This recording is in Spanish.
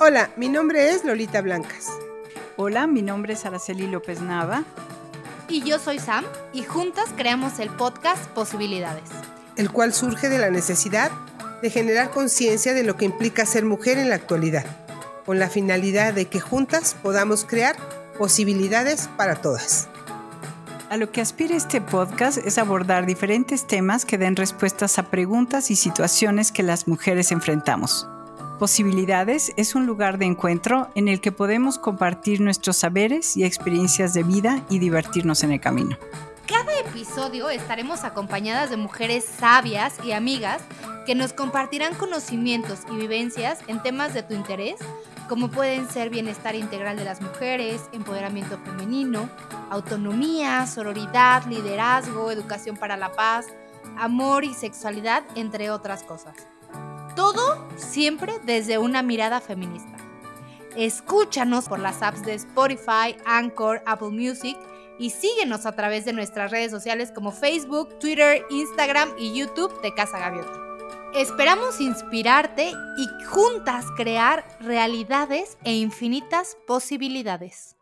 Hola, mi nombre es Lolita Blancas. Hola, mi nombre es Araceli López Nava. Y yo soy Sam y juntas creamos el podcast Posibilidades. El cual surge de la necesidad de generar conciencia de lo que implica ser mujer en la actualidad, con la finalidad de que juntas podamos crear posibilidades para todas. A lo que aspira este podcast es abordar diferentes temas que den respuestas a preguntas y situaciones que las mujeres enfrentamos. Posibilidades es un lugar de encuentro en el que podemos compartir nuestros saberes y experiencias de vida y divertirnos en el camino. Cada episodio estaremos acompañadas de mujeres sabias y amigas que nos compartirán conocimientos y vivencias en temas de tu interés, como pueden ser bienestar integral de las mujeres, empoderamiento femenino, autonomía, sororidad, liderazgo, educación para la paz, amor y sexualidad, entre otras cosas. Siempre desde una mirada feminista. Escúchanos por las apps de Spotify, Anchor, Apple Music y síguenos a través de nuestras redes sociales como Facebook, Twitter, Instagram y YouTube de Casa Gaviota. Esperamos inspirarte y juntas crear realidades e infinitas posibilidades.